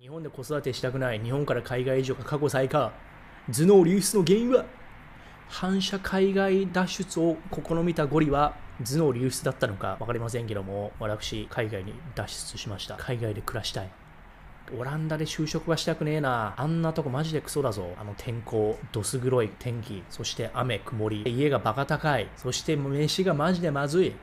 日本で子育てしたくない日本から海外移住が過去最下頭脳流出の原因は反射海外脱出を試みたゴリは頭脳流出だったのか分かりませんけども私海外に脱出しました海外で暮らしたいオランダで就職はしたくねえな。あんなとこマジでクソだぞ。あの天候、どす黒い天気、そして雨、曇り、家がバカ高い、そして飯がマジでまずい。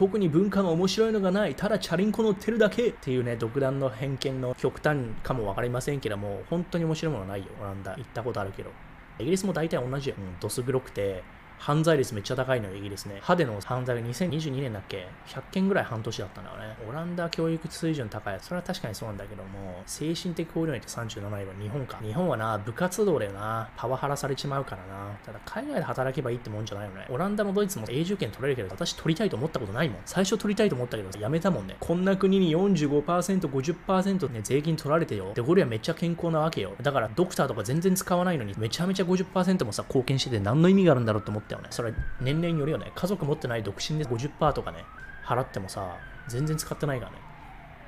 特に文化の面白いのがない、ただチャリンコ乗ってるだけっていうね、独断の偏見の極端かも分かりませんけども、本当に面白いものないよ、オランダ。行ったことあるけど。イギリスも大体同じよ。うん、どす黒くて、犯罪率めっちゃ高いのよ、イギリスね。歯での犯罪が2022年だっけ ?100 件ぐらい半年だったんだよね。オランダ教育水準高い。それは確かにそうなんだけども、精神的交流率37位は日本か。日本はな、部活動だよな。パワハラされちまうからな。ただ海外で働けばいいってもんじゃないよね。オランダもドイツも永住権取れるけど、私取りたいと思ったことないもん。最初取りたいと思ったけど、やめたもんね。こんな国に45%、50%ね、税金取られてよ。で、これはめっちゃ健康なわけよ。だからドクターとか全然使わないのに、めちゃめちゃ50%もさ、貢献してて何の意味があるんだろうって思ってたよね。それ、年齢によるよね。家族持ってない独身で50%とかね、払ってもさ、全然使ってないからね。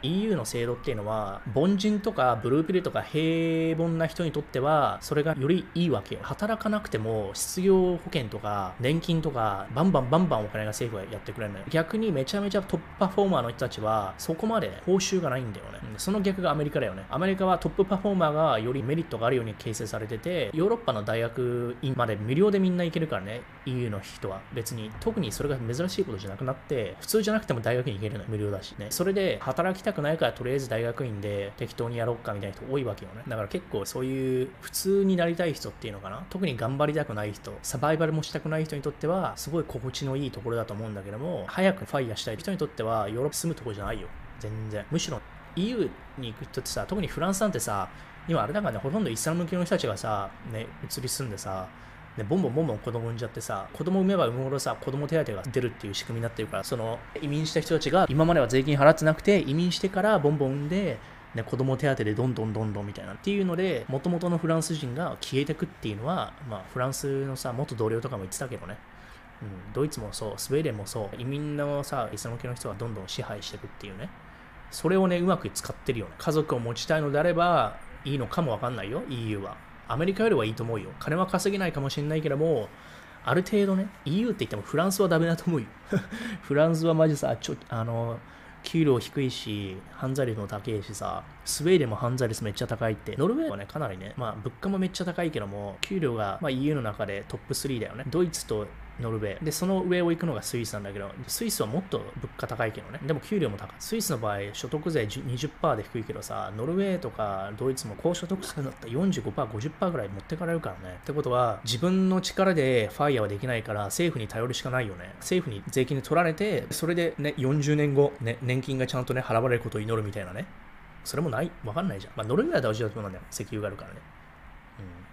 EU の制度っていうのは、凡人とかブルーピルとか平凡な人にとっては、それがよりいいわけよ。働かなくても、失業保険とか、年金とか、バンバンバンバンお金が政府がやってくれるのよ。逆にめちゃめちゃトップパフォーマーの人たちは、そこまで報酬がないんだよね。その逆がアメリカだよね。アメリカはトップパフォーマーがよりメリットがあるように形成されてて、ヨーロッパの大学院まで無料でみんな行けるからね、EU の人は。別に、特にそれが珍しいことじゃなくなって、普通じゃなくても大学に行けるのよ無料だしね。それで働きたくないからとりあえず大学院で適当にやろうかみたいな人多いわけよね。だから結構そういう普通になりたい人っていうのかな。特に頑張りたくない人、サバイバルもしたくない人にとっては、すごい心地のいいところだと思うんだけども、早くファイヤーしたい人にとっては、ヨーロッパ住むとこじゃないよ。全然。むしろ EU に行く人ってさ、特にフランスなんてさ、今あれだからね、ほとんどイスラム系の人たちがさ、ね、移り住んでさ、で、ボンボンボンボン子供産んじゃってさ、子供産めば産むほどさ、子供手当が出るっていう仕組みになってるから、その移民した人たちが今までは税金払ってなくて、移民してからボンボン産んで、ね、子供手当でどんどんどんどんみたいなっていうので、もともとのフランス人が消えてくっていうのは、まあ、フランスのさ、元同僚とかも言ってたけどね。うん、ドイツもそう、スウェーデンもそう、移民のさ、イスラム系の人がどんどん支配してくっていうね。それをね、うまく使ってるよね。家族を持ちたいのであれば、いいのかもわかんないよ、EU は。アメリカよりはいいと思うよ。金は稼げないかもしれないけども、ある程度ね、EU って言ってもフランスはダメだと思うよ。フランスはマジさ、ちょ、あの、給料低いし、犯罪率も高いしさ、スウェーデンも犯罪率めっちゃ高いって、ノルウェーはね、かなりね、まあ物価もめっちゃ高いけども、給料が、まあ、EU の中でトップ3だよね。ドイツとノルウェー。で、その上を行くのがスイスなんだけど、スイスはもっと物価高いけどね。でも給料も高い。スイスの場合、所得税20%で低いけどさ、ノルウェーとかドイツも高所得税だったら45%、50%ぐらい持ってかれるからね。ってことは、自分の力でファイヤーはできないから、政府に頼るしかないよね。政府に税金で取られて、それでね、40年後、ね、年金がちゃんとね、払われることを祈るみたいなね。それもない、わかんないじゃん。まあ、ノルウェーは大事だと思うんだよ。石油があるからね。うん。